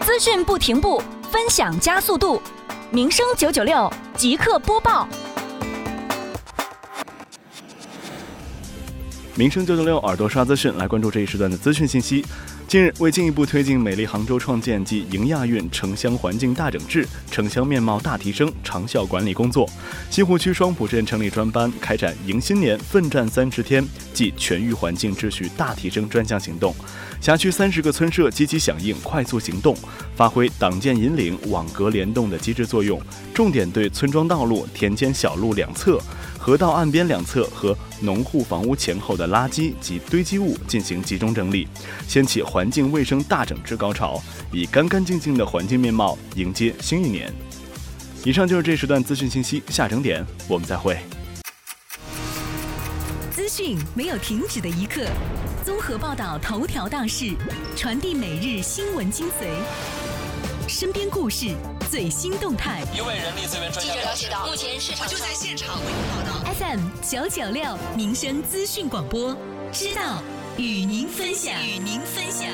资讯不停步，分享加速度。民生九九六即刻播报。民生九九六耳朵刷资讯，来关注这一时段的资讯信息。近日，为进一步推进美丽杭州创建暨迎亚运城乡环境大整治、城乡面貌大提升长效管理工作，西湖区双浦镇成立专班，开展“迎新年，奋战三十天”暨全域环境秩序大提升专项行动。辖区三十个村社积极响应，快速行动，发挥党建引领、网格联动的机制作用，重点对村庄道路、田间小路两侧。河道岸边两侧和农户房屋前后的垃圾及堆积物进行集中整理，掀起环境卫生大整治高潮，以干干净净的环境面貌迎接新一年。以上就是这时段资讯信息，下整点我们再会。资讯没有停止的一刻，综合报道头条大事，传递每日新闻精髓，身边故事。最新动态。一位人力资源专家记者了解到，目前市场就在现场为您报道。FM 九九六民生资讯广播，知道与您分享，与您分享。